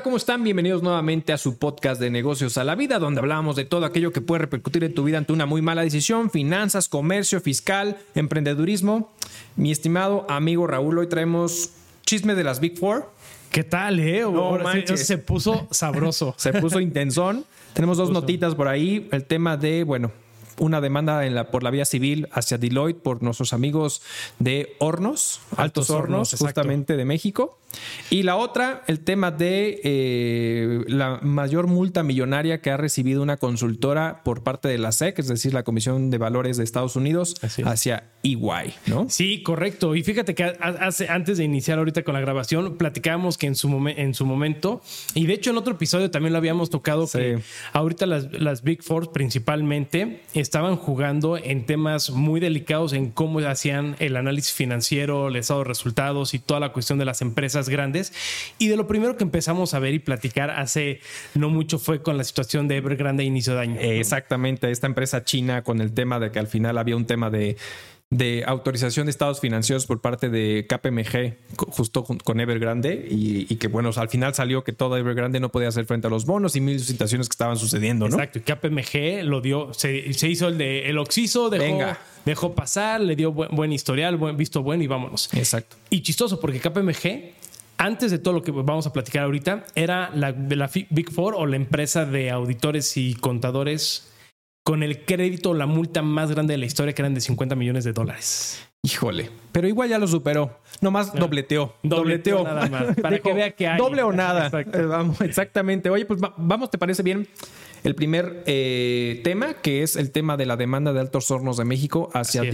Hola, ¿cómo están? Bienvenidos nuevamente a su podcast de negocios a la vida, donde hablamos de todo aquello que puede repercutir en tu vida ante una muy mala decisión, finanzas, comercio, fiscal, emprendedurismo. Mi estimado amigo Raúl, hoy traemos chisme de las Big Four. ¿Qué tal, eh? No sí, se puso sabroso. Se puso intensón. Tenemos dos notitas por ahí. El tema de, bueno, una demanda en la, por la vía civil hacia Deloitte por nuestros amigos de Hornos, Altos, Altos Hornos, justamente de México. Y la otra, el tema de eh, la mayor multa millonaria que ha recibido una consultora por parte de la SEC, es decir, la Comisión de Valores de Estados Unidos, Así hacia EY, ¿no? Sí, correcto. Y fíjate que hace, antes de iniciar ahorita con la grabación, platicábamos que en su, momen- en su momento, y de hecho en otro episodio también lo habíamos tocado, que ahorita las, las Big Four principalmente estaban jugando en temas muy delicados en cómo hacían el análisis financiero, el estado de resultados y toda la cuestión de las empresas grandes. Y de lo primero que empezamos a ver y platicar hace no mucho fue con la situación de Evergrande a inicio de año. Eh, Exactamente, esta empresa china con el tema de que al final había un tema de, de autorización de estados financieros por parte de KPMG, justo con, Evergrande, y, y que bueno, al final salió que todo Evergrande no podía hacer frente a los bonos y mil situaciones que estaban sucediendo, ¿no? Exacto, y KPMG lo dio, se, se hizo el de el Oxiso, dejó, Venga. dejó pasar, le dio buen, buen historial, buen visto bueno y vámonos. Exacto. Y chistoso, porque KPMG, antes de todo lo que vamos a platicar ahorita, era la de la Fi- Big Four o la empresa de auditores y contadores con el crédito, la multa más grande de la historia, que eran de 50 millones de dólares. Híjole, pero igual ya lo superó. Nomás dobleteó. Dobleteó nada más, para que vea que hay. Doble o nada. Exacto. Eh, vamos, exactamente. Oye, pues va- vamos, ¿te parece bien? El primer eh, tema, que es el tema de la demanda de Altos Hornos de México hacia Así es.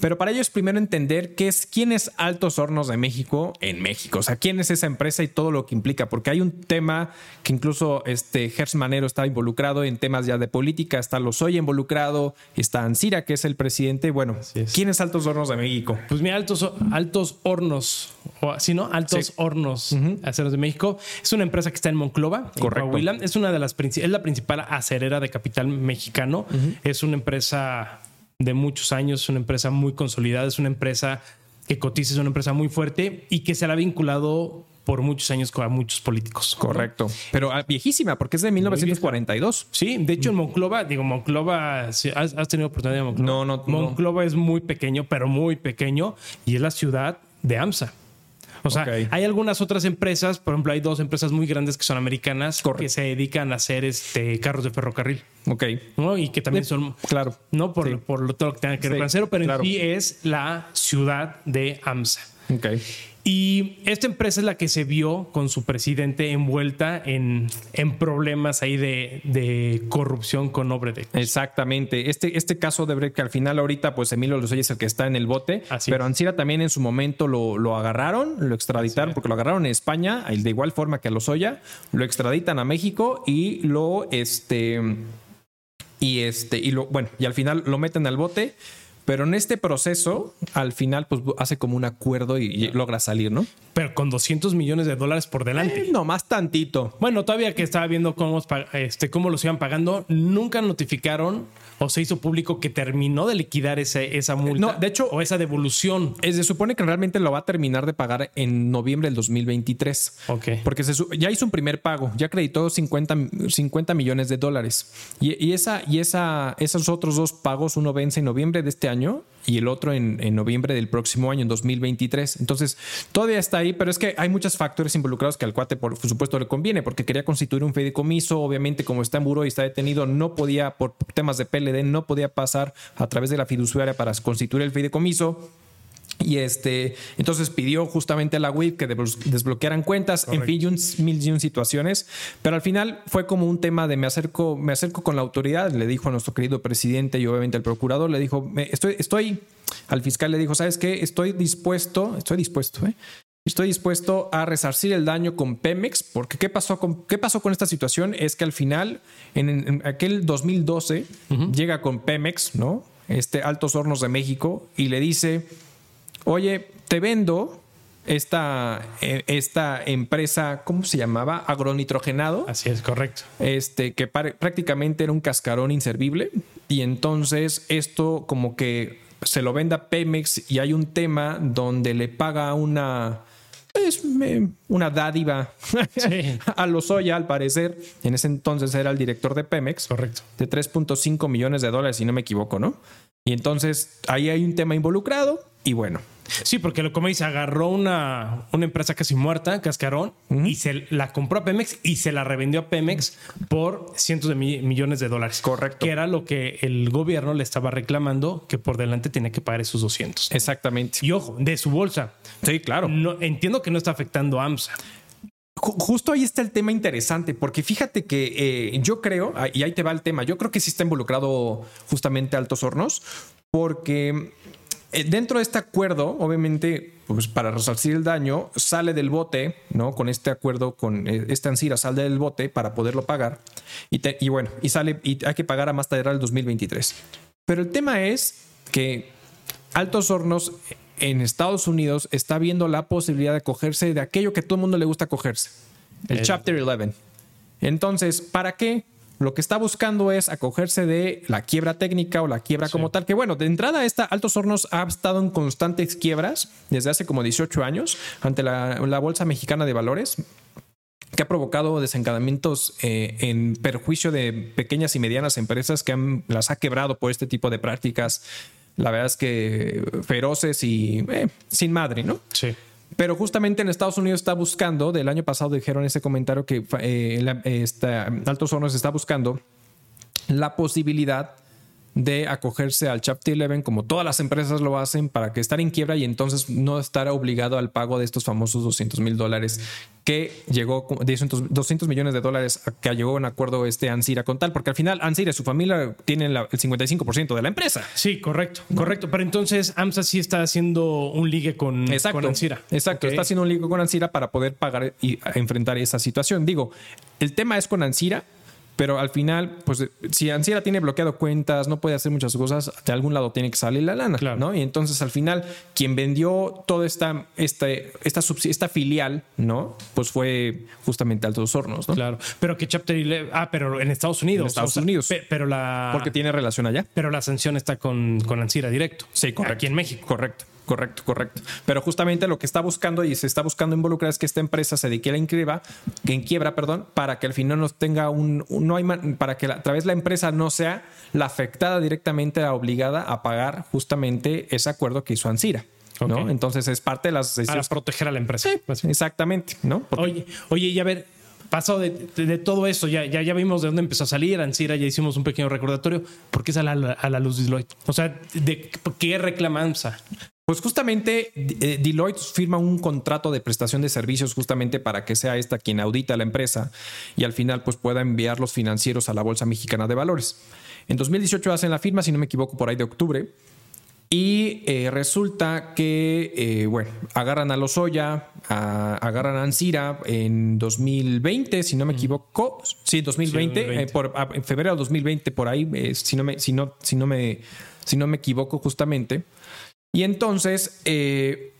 Pero para ello es primero entender qué es, quién es Altos Hornos de México en México. O sea, quién es esa empresa y todo lo que implica. Porque hay un tema que incluso este Gers Manero está involucrado en temas ya de política. Está Lozoya involucrado. Está Ansira, que es el presidente. Bueno, es. ¿quién es Altos Hornos de México? Pues mira, Altos, Altos Hornos, o así, ¿no? Altos Sí. Hornos Aceros de México. Es una empresa que está en Monclova, en Correcto. Coahuila. Es una de las es la principal acerera de capital mexicano. Es una empresa de muchos años, es una empresa muy consolidada, es una empresa que cotiza, es una empresa muy fuerte y que se la ha vinculado por muchos años con a muchos políticos. Correcto. Pero ah, viejísima, porque es de 1942. Sí, de hecho en Monclova, digo, Monclova. ¿has, has tenido oportunidad de Monclova? No, no, no. Monclova es muy pequeño, pero muy pequeño, y es la ciudad de AMSA. O sea, hay algunas otras empresas, por ejemplo, hay dos empresas muy grandes que son americanas Correcto. que se dedican a hacer este carros de ferrocarril, Ok. ¿no? Y que también son, Claro. no por, Sí. por lo- todo lo que tenga que ver con acero, pero claro. en sí es la ciudad de AMSA. Ok. Y esta empresa es la que se vio con su presidente envuelta en, en problemas ahí de, de corrupción con Obredech. Exactamente. Este, este caso de Brecht, que al final ahorita, pues Emilio Lozoya es el que está en el bote, Así pero. Ansira también en su momento lo, lo agarraron, lo extraditaron, porque lo agarraron en España, de igual forma que a Lozoya, lo extraditan a México y lo, este, y este, y lo, bueno, y al final lo meten al bote. Pero en este proceso, al final, pues hace como un acuerdo y, y logra salir, ¿no? Pero con 200 millones de dólares por delante. Eh, no, más tantito. Bueno, todavía que estaba viendo cómo, este, cómo los iban pagando, nunca notificaron o se hizo público que terminó de liquidar ese, esa multa. No, de hecho- o esa devolución. Eh, Se supone que realmente lo va a terminar de pagar en noviembre del 2023. Ok. Porque se ya hizo un primer pago, ya acreditó 50, 50 millones de dólares. Y, y esa, y esa, esos otros dos pagos, uno vence en noviembre de este año y el otro en, noviembre del próximo año, en 2023. Entonces, todavía está ahí, pero es que hay muchos factores involucrados que al cuate, por supuesto, le conviene, porque quería constituir un fideicomiso. Obviamente, como está en buró y está detenido, no podía, por temas de PLD, no podía pasar a través de la fiduciaria para constituir el fideicomiso. Y este, entonces pidió justamente a la WIP que desblo- desbloquearan cuentas, en fin, y un mil y un situaciones. Pero al final fue como un tema de me acerco, me acerco con la autoridad, le dijo a nuestro querido presidente y obviamente al procurador, le dijo, "Me- estoy, estoy, al fiscal le dijo, ¿sabes qué? Estoy dispuesto, estoy dispuesto, ¿eh? Estoy dispuesto a resarcir el daño con Pemex, porque ¿qué pasó con, qué pasó con esta situación? Es que al final, en, en aquel 2012, llega con Pemex, ¿no? Este Altos Hornos de México, y le dice, oye, te vendo esta, eh, esta empresa, ¿cómo se llamaba? Agronitrogenado, Así es, correcto. este, que prácticamente era un cascarón inservible. Y entonces esto como que se lo venda Pemex y hay un tema donde le paga una... es eh, una dádiva a Lozoya, al parecer. En ese entonces era el director de Pemex. Correcto. De 3.5 millones de dólares, si no me equivoco, ¿no? Y entonces ahí hay un tema involucrado y bueno. Sí, porque lo como dice, agarró una, una empresa casi muerta, Cascarón, y se la compró a Pemex y se la revendió a Pemex por cientos de millones de dólares. Correcto. Que era lo que el gobierno le estaba reclamando que por delante tenía que pagar esos 200. Exactamente. Y ojo, de su bolsa. Sí, claro. No, entiendo que no está afectando a AMSA. Justo ahí está el tema interesante, porque fíjate que eh, yo creo, ah, y ahí te va el tema, yo creo que sí está involucrado justamente Altos Hornos, porque dentro de este acuerdo, obviamente, pues para resarcir el daño, sale del bote, ¿no? Con este acuerdo, con eh, esta Ansira, sale del bote para poderlo pagar. Y, y, bueno, y sale, y hay que pagar a más tardar el 2023. Pero el tema es que Altos Hornos en Estados Unidos está viendo la posibilidad de cogerse de aquello que todo el mundo le gusta cogerse, el, Chapter 11. Entonces, ¿para qué? Lo que está buscando es acogerse de la quiebra técnica o la quiebra como tal, que bueno, de entrada esta Altos Hornos ha estado en constantes quiebras desde hace como 18 años ante la, Bolsa Mexicana de Valores, que ha provocado desencadenamientos eh, en perjuicio de pequeñas y medianas empresas que las ha quebrado por este tipo de prácticas la verdad es que feroces y eh, sin madre, ¿no? Sí. Pero justamente en Estados Unidos está buscando, del año pasado dijeron ese comentario que eh, Altos Hornos está buscando la posibilidad de acogerse al Chapter 11 como todas las empresas lo hacen para que estar en quiebra y entonces no estar obligado al pago de estos famosos 200 mil dólares que llegó 200, millones de dólares que llegó en acuerdo este Ansira con tal porque al final Ansira y su familia tienen el 55% de la empresa. Sí, correcto, correcto. Pero entonces AMSA sí está haciendo un ligue con, exacto, Ansira. Exacto, está haciendo un ligue con Ansira para poder pagar y enfrentar esa situación. Digo, el tema es con Ansira pero al final, pues si Anciera tiene bloqueado cuentas, no puede hacer muchas cosas, de algún lado tiene que salir la lana, ¿no? Y entonces al final, quien vendió toda esta, esta, esta, esta filial, ¿no? Pues fue justamente Altos Hornos, ¿no? Claro. Pero que Chapter Ah, pero en Estados Unidos. En Estados Unidos. pero la. Porque tiene relación allá. Pero la sanción está con, con directo. Sí, correcto. Aquí en México. Correcto. Correcto, correcto. Pero justamente lo que está buscando y se está buscando involucrar es que esta empresa se dedique a la que en quiebra, perdón, para que al final no tenga un, no hay para que a través de la empresa no sea la afectada directamente, la obligada a pagar justamente ese acuerdo que hizo Ansira. ¿no? Entonces es parte de las decisiones. Para proteger a la empresa. Sí, exactamente, ¿no? Oye, oye, y a ver, pasó de, todo eso, ya, ya, ya vimos de dónde empezó a salir, Ansira ya hicimos un pequeño recordatorio, ¿por qué sale a la, a la luz Deloitte? O sea, ¿de qué reclama AMSA? Pues justamente eh, Deloitte firma un contrato de prestación de servicios justamente para que sea esta quien audita la empresa y al final pues pueda enviar los financieros a la Bolsa Mexicana de Valores. En 2018 hacen la firma, si no me equivoco, por ahí de octubre. Y eh, resulta que, eh, bueno, agarran a Lozoya, agarran a Ansira en 2020, si no me equivoco. Sí, 2020, por, en febrero de 2020, por ahí, si, no me, si, no, si, no me, si no me equivoco justamente. Y entonces, eh,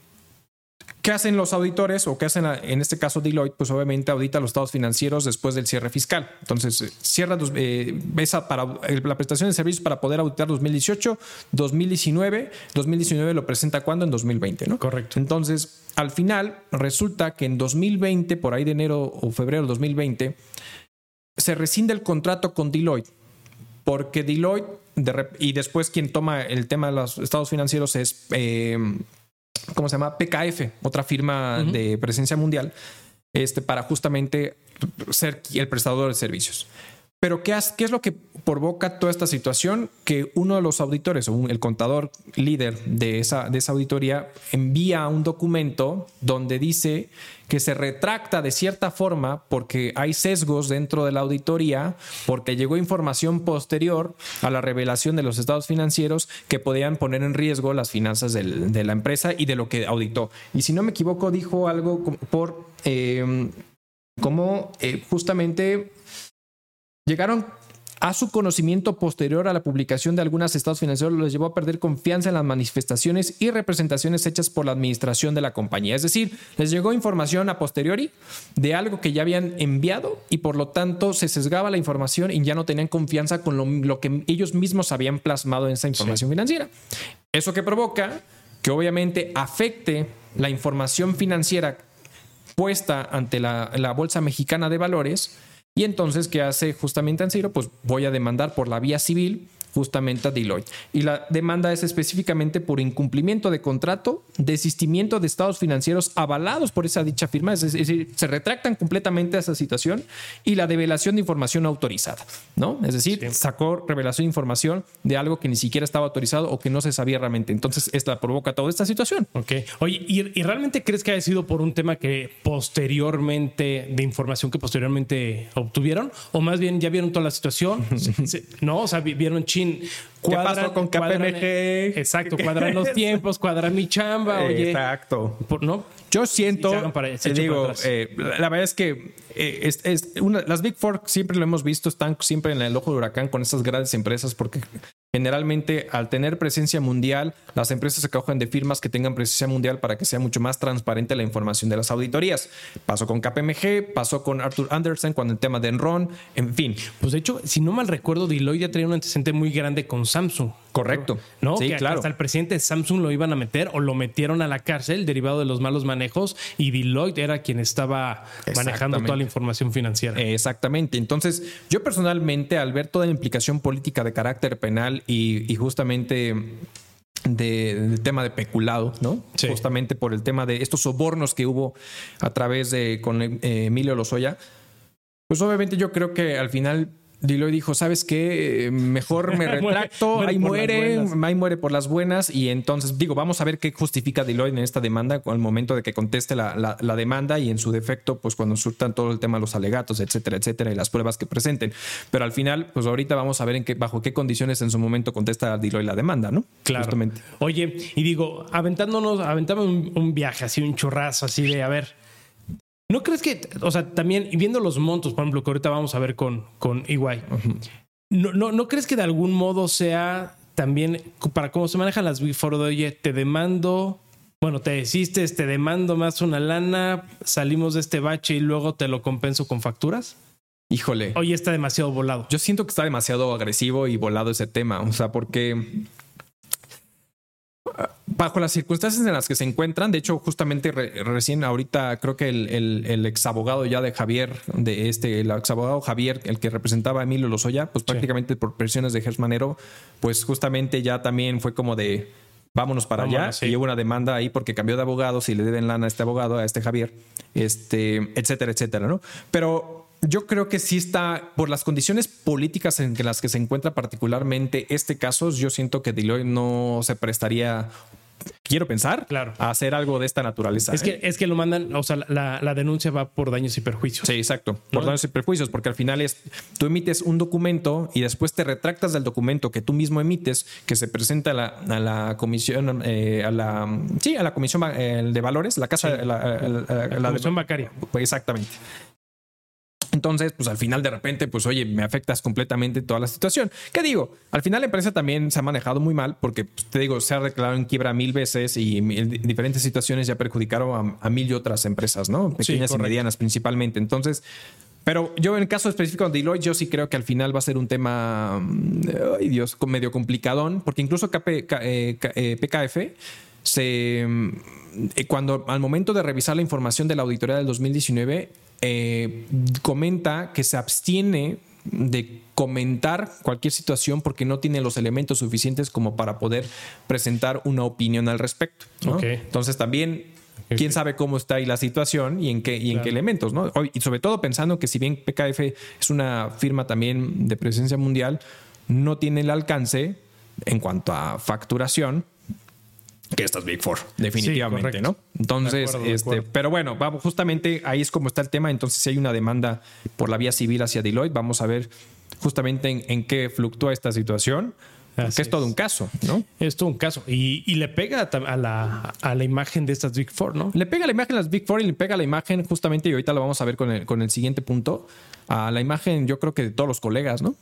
¿qué hacen los auditores o qué hacen en este caso Deloitte? Pues obviamente audita los estados financieros después del cierre fiscal. Entonces, eh, cierra eh, para la prestación de servicios para poder auditar 2018, 2019. 2019 lo presenta cuando? En 2020, ¿no? Correcto. Entonces, al final, resulta que en 2020, por ahí de enero o febrero de 2020, se rescinde el contrato con Deloitte porque Deloitte y después quien toma el tema de los estados financieros es, eh, ¿cómo se llama? PKF, otra firma de presencia mundial, este, para justamente ser el prestador de servicios. Pero ¿qué, ¿qué, es lo que provoca toda esta situación? Que uno de los auditores o el contador líder de esa, de esa auditoría envía un documento donde dice que se retracta de cierta forma porque hay sesgos dentro de la auditoría, porque llegó información posterior a la revelación de los estados financieros que podían poner en riesgo las finanzas de la empresa y de lo que auditó. Y si no me equivoco, dijo algo por eh, como eh, justamente llegaron a su conocimiento posterior a la publicación de algunos estados financieros les llevó a perder confianza en las manifestaciones y representaciones hechas por la administración de la compañía. Es decir, les llegó información a posteriori de algo que ya habían enviado y por lo tanto se sesgaba la información y ya no tenían confianza con lo, que ellos mismos habían plasmado en esa información financiera. Eso que provoca que obviamente afecte la información financiera puesta ante la, la Bolsa Mexicana de Valores. Y entonces, ¿qué hace justamente Ansiro? Pues voy a demandar por la vía civil justamente a Deloitte. Y la demanda es específicamente por incumplimiento de contrato, desistimiento de estados financieros avalados por esa dicha firma, es decir, se retractan completamente a esa situación y la develación de información autorizada, ¿no? Es decir, sacó revelación de información de algo que ni siquiera estaba autorizado o que no se sabía realmente. Entonces, esta provoca toda esta situación. Ok. Oye, ¿y, realmente crees que haya sido por un tema que posteriormente, de información que posteriormente obtuvieron? ¿O más bien ya vieron toda la situación? ¿No? O sea, vieron China ¿Qué pasó con KPMG? exacto, cuadran los tiempos, cuadran mi chamba, oye. Exacto. ¿No? Yo siento, te digo, eh, la verdad es que eh, es, las Big Four siempre lo hemos visto, están siempre en el ojo de huracán con estas grandes empresas porque Generalmente, al tener presencia mundial, las empresas se cogen de firmas que tengan presencia mundial para que sea mucho más transparente la información de las auditorías. Pasó con KPMG, pasó con Arthur Anderson cuando el tema de Enron, en fin. Pues de hecho, si no mal recuerdo, Deloitte ya traía un antecedente muy grande con Samsung. Correcto. ¿No? Sí, claro. Hasta el presidente de Samsung lo iban a meter o lo metieron a la cárcel derivado de los malos manejos y Deloitte era quien estaba manejando toda la información financiera. Exactamente. Entonces, yo personalmente, al ver toda la implicación política de carácter penal y, justamente del tema de peculado, ¿no? Justamente por el tema de estos sobornos que hubo a través de con eh, Emilio Lozoya. Pues obviamente yo creo que al final Deloitte dijo, ¿sabes qué? Mejor me retracto, ahí muere, ahí muere por las buenas. Y entonces, digo, vamos a ver qué justifica Deloitte en esta demanda al momento de que conteste la, demanda y en su defecto, pues cuando surtan todo el tema de los alegatos, etcétera, etcétera, y las pruebas que presenten. Pero al final, pues ahorita vamos a ver en qué, bajo qué condiciones en su momento contesta Deloitte la demanda, ¿no? Claro. Oye, y digo, aventándonos, aventamos un, un viaje así, un churrazo así de, a ver, ¿No crees que, o sea, también viendo los montos, por ejemplo, que ahorita vamos a ver con, con EY, no, no, ¿no crees que de algún modo sea también para cómo se manejan las Big Four de, oye, te demando, bueno, te desistes, te demando más una lana, salimos de este bache y luego te lo compenso con facturas? Híjole. Oye, está demasiado volado. Yo siento que está demasiado agresivo y volado ese tema. O sea, porque bajo las circunstancias en las que se encuentran, de hecho, justamente recién ahorita creo que el, el, ex abogado ya de Javier, de este, el ex abogado Javier, el que representaba a Emilio Lozoya, pues prácticamente por presiones de Gersmanero, pues justamente ya también fue como de vámonos para allá. Y hubo una demanda ahí porque cambió de abogados y le deben lana a este abogado, a este Javier, este, etcétera, etcétera, ¿no? Pero yo creo que sí está, por las condiciones políticas en las que se encuentra particularmente este caso, yo siento que Deloitte no se prestaría quiero pensar, claro. a hacer algo de esta naturaleza. Es que, ¿eh? es que lo mandan, o sea, la, denuncia va por daños y perjuicios. Sí, exacto, por daños y perjuicios, porque al final es, tú emites un documento y después te retractas del documento que tú mismo emites, que se presenta a la, comisión, eh, a la, sí, a la comisión eh, de valores, la casa, la, la, comisión bancaria. Exactamente. Entonces, pues al final de repente, pues oye, me afectas completamente toda la situación. ¿Qué digo? Al final la empresa también se ha manejado muy mal porque, pues, te digo, se ha declarado en quiebra mil veces y en diferentes situaciones ya perjudicaron a, mil y otras empresas, ¿no? Pequeñas y medianas principalmente. Entonces, pero yo en el caso específico de Deloitte, yo sí creo que al final va a ser un tema, mm, ay Dios, medio complicadón, porque incluso PKF eh, se, mm, eh, cuando al momento de revisar la información de la auditoría del 2019, eh, comenta que se abstiene de comentar cualquier situación porque no tiene los elementos suficientes como para poder presentar una opinión al respecto. Entonces también quién sabe cómo está ahí la situación y en qué, y en qué elementos, ¿no? Y sobre todo pensando que si bien PKF es una firma también de presencia mundial, no tiene el alcance en cuanto a facturación que estas Big Four, definitivamente, ¿no? Entonces, este, pero bueno, vamos, justamente ahí es como está el tema. Entonces, si hay una demanda por la vía civil hacia Deloitte, vamos a ver justamente en, qué fluctúa esta situación. que es todo un caso, ¿no? Es todo un caso. Y, le pega a la, a la, imagen de estas Big Four, ¿no? Le pega la imagen a las Big Four y le pega la imagen, justamente, y ahorita lo vamos a ver con el, con el siguiente punto, a la imagen, yo creo que de todos los colegas, ¿no?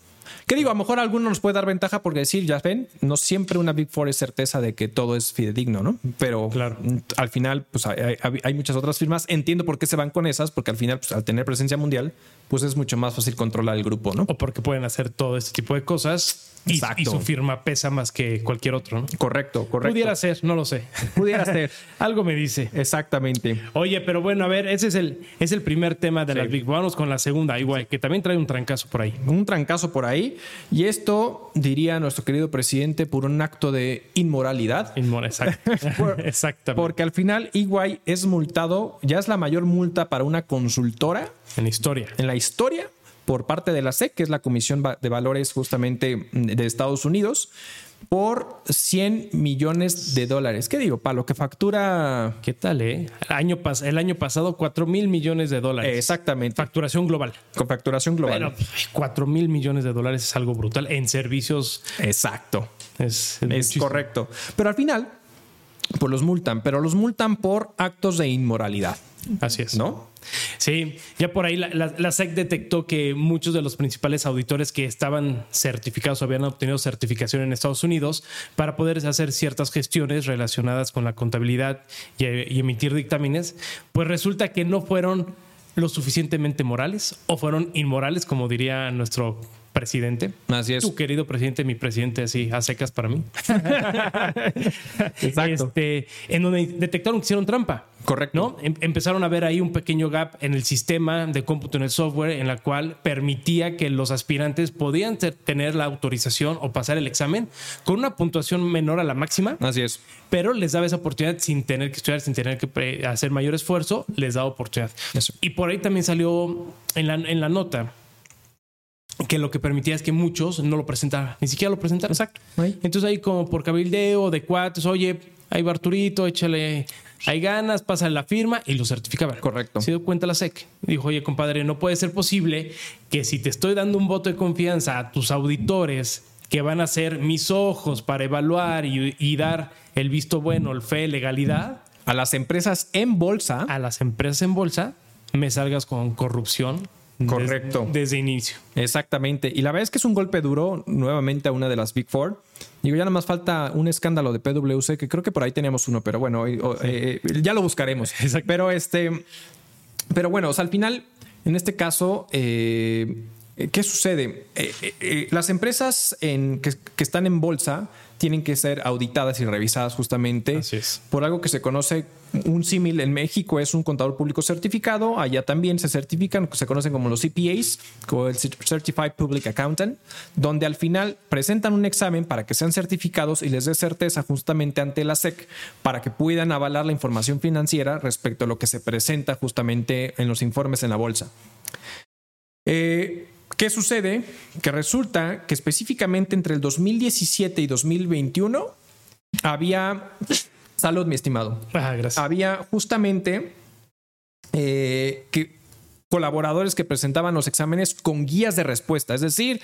¿Qué digo? A lo mejor a alguno nos puede dar ventaja porque decir, ya ven, no siempre una Big Four es certeza de que todo es fidedigno, ¿no? Pero claro. al final, pues hay, muchas otras firmas. Entiendo por qué se van con esas, porque al final, pues, al tener presencia mundial, pues es mucho más fácil controlar el grupo, ¿no? O porque pueden hacer todo este tipo de cosas y, su firma pesa más que cualquier otro, ¿no? Correcto, correcto. Pudiera ser, no lo sé. Pudiera ser. Algo me dice. Exactamente. Oye, pero bueno, a ver, ese es el, es el primer tema de las Big. Vamos con la segunda, igual, que también trae un trancazo por ahí. Un trancazo por ahí. Y esto, diría nuestro querido presidente, por un acto de inmoralidad. Inmora, exacto. Por- Exactamente. Porque al final EY es multado, ya es la mayor multa para una consultora en historia. en la historia por parte de la SEC, que es la Comisión de Valores justamente mm, de Estados Unidos, por 100 millones de dólares. ¿Qué digo? Para lo que factura... ¿Qué tal, eh? El año, pas- el año pasado, 4 mil millones de dólares. Exactamente. Facturación global. Con facturación global. Bueno, 4 mil millones de dólares es algo brutal. En servicios Exacto. es, es Es muchísimo. correcto. Pero al final, pues los multan, pero los multan por actos de inmoralidad, Así es. ¿no? Sí, ya por ahí la, la- la SEC detectó que muchos de los principales auditores que estaban certificados o habían obtenido certificación en Estados Unidos para poder hacer ciertas gestiones relacionadas con la contabilidad y, y emitir dictámenes, pues resulta que no fueron lo suficientemente morales o fueron inmorales, como diría nuestro presidente. Así es. Tu querido presidente, mi presidente, así a secas para mí. Exacto. Este, en donde detectaron que hicieron trampa. Correcto. ¿no? Em- empezaron a ver ahí un pequeño gap en el sistema de cómputo en el software en la cual permitía que los aspirantes podían te- tener la autorización o pasar el examen con una puntuación menor a la máxima, Así es. pero les daba esa oportunidad sin tener que estudiar, sin tener que hacer mayor esfuerzo, les daba oportunidad. Eso. Y por ahí también salió en la, en la nota que lo que permitía es que muchos no lo presentaran, ni siquiera lo presentaran. Exacto. Entonces ahí como por cabildeo de cuates, oye, ahí va Arturito, échale, hay ganas, pasa la firma y lo certificaban. Correcto. Se dio cuenta la SEC. Dijo, oye, compadre, no puede ser posible que si te estoy dando un voto de confianza a tus auditores que van a ser mis ojos para evaluar y, y dar el visto bueno, el fe, legalidad A las empresas en bolsa. a las empresas en bolsa, me salgas con corrupción. Correcto. desde inicio. Exactamente. Y la verdad es que es un golpe duro nuevamente a una de las Big Four. Digo, ya nada más falta un escándalo de PwC, que creo que por ahí teníamos uno, pero bueno, eh, ya lo buscaremos. Pero este, pero bueno, o sea, al final, en este caso, eh, ¿qué sucede? Eh, las empresas en- que, que están en bolsa tienen que ser auditadas y revisadas justamente Así es. por algo que se conoce un símil en México es un contador público certificado, allá también se certifican, se conocen como los CPAs, como el Certified Public Accountant, donde al final presentan un examen para que sean certificados y les dé certeza justamente ante la SEC para que puedan avalar la información financiera respecto a lo que se presenta justamente en los informes en la bolsa. Eh, ¿Qué sucede? Que resulta que específicamente entre el 2017 y 2021 había... Salud, mi estimado. Ah, gracias. Había justamente eh, que colaboradores que presentaban los exámenes con guías de respuesta. Es decir,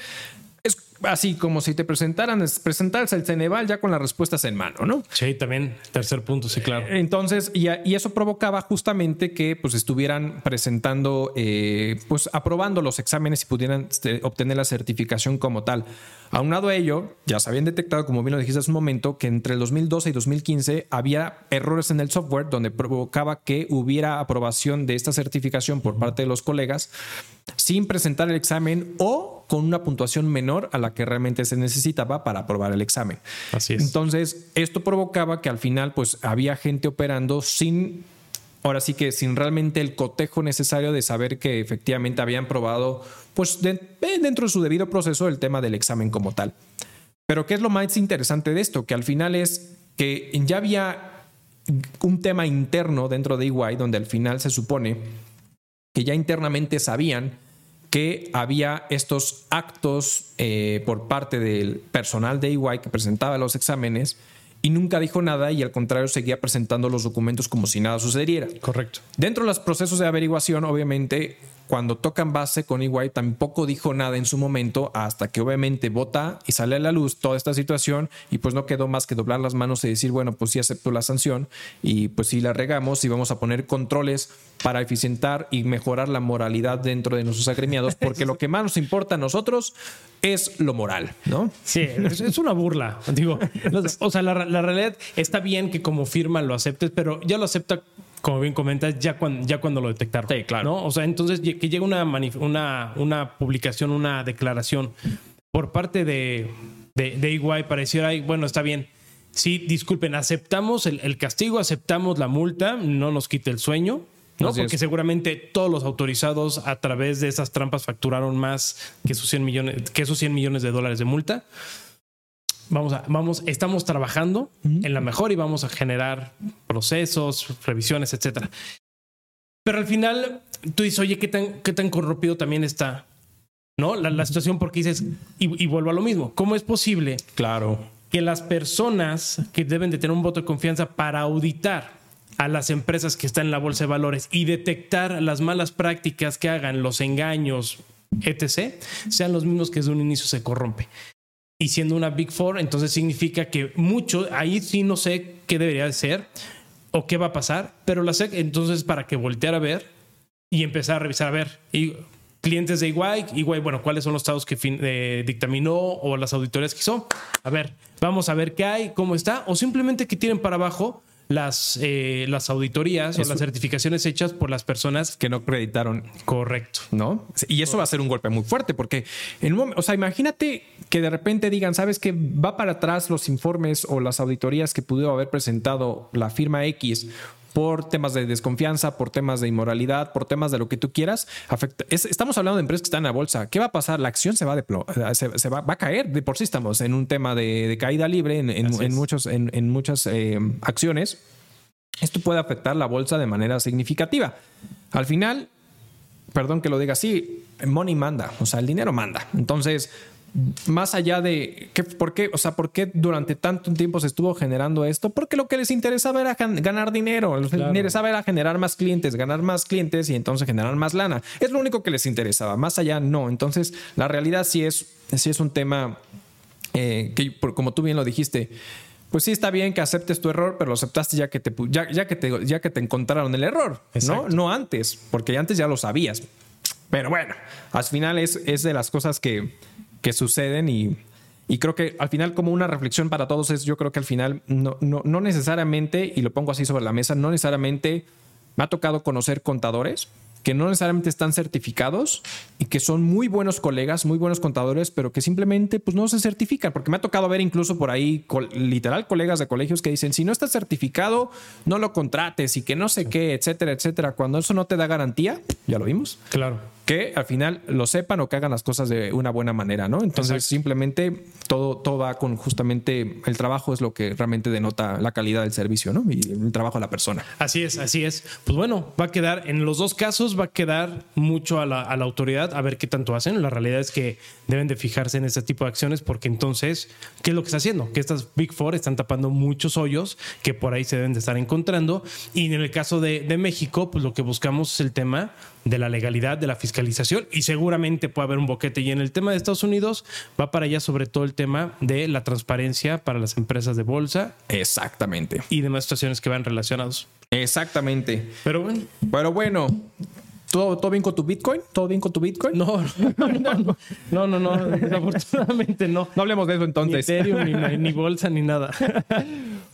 así como si te presentaran, presentaras el Ceneval ya con las respuestas en mano, ¿no? Sí, también, tercer punto, sí, claro. Entonces, y, y eso provocaba justamente que pues estuvieran presentando, eh, pues aprobando los exámenes y pudieran este, obtener la certificación como tal. Aunado a ello, ya se habían detectado, como bien lo dijiste hace un momento, que entre el 2012 y 2015 había errores en el software donde provocaba que hubiera aprobación de esta certificación por parte de los colegas sin presentar el examen o con una puntuación menor a la que realmente se necesitaba para aprobar el examen. Así es. Entonces, esto provocaba que al final, pues, había gente operando sin, ahora sí que sin realmente el cotejo necesario de saber que efectivamente habían probado, pues, de- eh, dentro de su debido proceso el tema del examen como tal. Pero, ¿qué es lo más interesante de esto? Que al final es que ya había un tema interno dentro de EY donde al final se supone que ya internamente sabían que había estos actos eh, por parte del personal de EY que presentaba los exámenes y nunca dijo nada y al contrario seguía presentando los documentos como si nada sucediera. Correcto. Dentro de los procesos de averiguación, obviamente, cuando tocan base con EY, tampoco dijo nada en su momento hasta que obviamente vota y sale a la luz toda esta situación y pues no quedó más que doblar las manos y decir, bueno, pues sí acepto la sanción y pues sí la regamos y vamos a poner controles para eficientar y mejorar la moralidad dentro de nuestros agremiados, porque lo que más nos importa a nosotros es lo moral, ¿no? Sí, es, una burla. Digo, o sea, la, la realidad está bien que como firma lo aceptes, pero ya lo acepta como bien comentas, ya cuando, ya cuando lo detectaron. Sí, claro. ¿no? O sea, entonces que llega una, una, una publicación, una declaración por parte de, de, de Iguay para decir, ay, bueno, está bien. Sí, disculpen, aceptamos el, el castigo, aceptamos la multa, no nos quite el sueño, ¿no? Así Porque es. seguramente todos los autorizados a través de esas trampas facturaron más que esos 100 millones, que esos 100 millones de dólares de multa. Vamos a, vamos, estamos trabajando en la mejor y vamos a generar procesos, revisiones, etcétera. Pero al final tú dices, oye, ¿qué tan, qué tan corrompido también está? ¿No? La, la situación porque dices, y, y vuelvo a lo mismo, ¿cómo es posible Claro. que las personas que deben de tener un voto de confianza para auditar a las empresas que están en la bolsa de valores y detectar las malas prácticas que hagan, los engaños, etc., sean los mismos que desde un inicio se corrompe. Y siendo una Big Four, entonces significa que mucho, ahí sí no sé qué debería de ser o qué va a pasar, pero la SEC entonces para que voltear a ver y empezar a revisar, a ver, y clientes de Iguay, Iguay, bueno, cuáles son los estados que fin- eh, dictaminó o las auditorías que hizo. A ver, vamos a ver qué hay, cómo está, o simplemente que tienen para abajo las, eh, las auditorías o las certificaciones hechas por las personas. Que no acreditaron Correcto. ¿no? Y eso va a ser un golpe muy fuerte porque en un mom- o sea, imagínate que de repente digan, sabes que va para atrás los informes o las auditorías que pudo haber presentado la firma X por temas de desconfianza, por temas de inmoralidad, por temas de lo que tú quieras, afecta- es- estamos hablando de empresas que están en la bolsa. ¿Qué va a pasar? La acción se va a se, se va, va a caer. De por sí estamos en un tema de, de caída libre en, en- en muchos, en, en muchas eh, acciones. Esto puede afectar la bolsa de manera significativa. Al final, perdón que lo diga así, money manda, o sea, el dinero manda. Entonces, más allá de ¿qué, por qué, o sea, por qué durante tanto tiempo se estuvo generando esto, porque lo que les interesaba era gan- ganar dinero, que les Claro. interesaba era generar más clientes, ganar más clientes y entonces generar más lana. Es lo único que les interesaba, más allá no. Entonces, la realidad sí es, sí es un tema eh, que como tú bien lo dijiste, pues sí está bien que aceptes tu error, pero lo aceptaste ya que te ya, ya que te ya que te encontraron el error, ¿no? No antes, porque antes ya lo sabías. Pero bueno, al final es, es de las cosas que, que suceden y, y creo que al final como una reflexión para todos es, yo creo que al final no, no, no necesariamente, y lo pongo así sobre la mesa, no necesariamente me ha tocado conocer contadores que no necesariamente están certificados y que son muy buenos colegas, muy buenos contadores, pero que simplemente pues no se certifican, porque me ha tocado ver incluso por ahí literal colegas de colegios que dicen, si no estás certificado, no lo contrates y que no sé qué, etcétera, etcétera. Cuando eso no te da garantía, ya lo vimos, Claro. Que al final lo sepan o que hagan las cosas de una buena manera, ¿no? Entonces Exacto. simplemente todo, todo va con justamente el trabajo es lo que realmente denota la calidad del servicio, ¿no? Y el trabajo de la persona. Así es, así es. Pues bueno, va a quedar, en los dos casos va a quedar mucho a la, a la autoridad a ver qué tanto hacen. La realidad es que deben de fijarse en ese tipo de acciones porque entonces, ¿qué es lo que está haciendo? Que estas Big Four están tapando muchos hoyos que por ahí se deben de estar encontrando. Y en el caso de, de México, pues lo que buscamos es el tema de la legalidad, de la fiscalización y seguramente puede haber un boquete. Y en el tema de Estados Unidos va para allá sobre todo el tema de la transparencia para las empresas de bolsa Exactamente. y demás situaciones que van relacionados. Exactamente. Pero bueno, Pero bueno, ¿todo, ¿todo bien con tu Bitcoin? ¿Todo bien con tu Bitcoin? no, no, no, no, no, no, desafortunadamente no. No hablemos de eso Ni entonces. Ethereum, ni, ni bolsa, ni nada.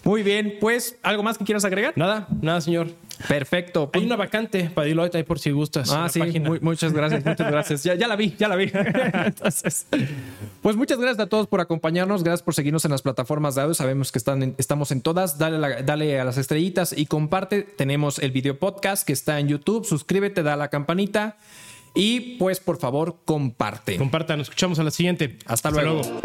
Muy bien, pues, ¿algo más que quieras agregar? Nada, nada, señor. Perfecto. Hay una vacante para Deloitte ahí por si gustas. Ah, sí, muy- muchas gracias, muchas gracias. Ya, ya la vi, ya la vi. Entonces, pues muchas gracias a todos por acompañarnos, gracias por seguirnos en las plataformas de audio. Sabemos que están en- estamos en todas. Dale, la- dale a las estrellitas y comparte. Tenemos el video podcast que está en YouTube. Suscríbete, da la campanita y pues por favor comparte. Compartan, nos escuchamos a la siguiente. Hasta luego. luego.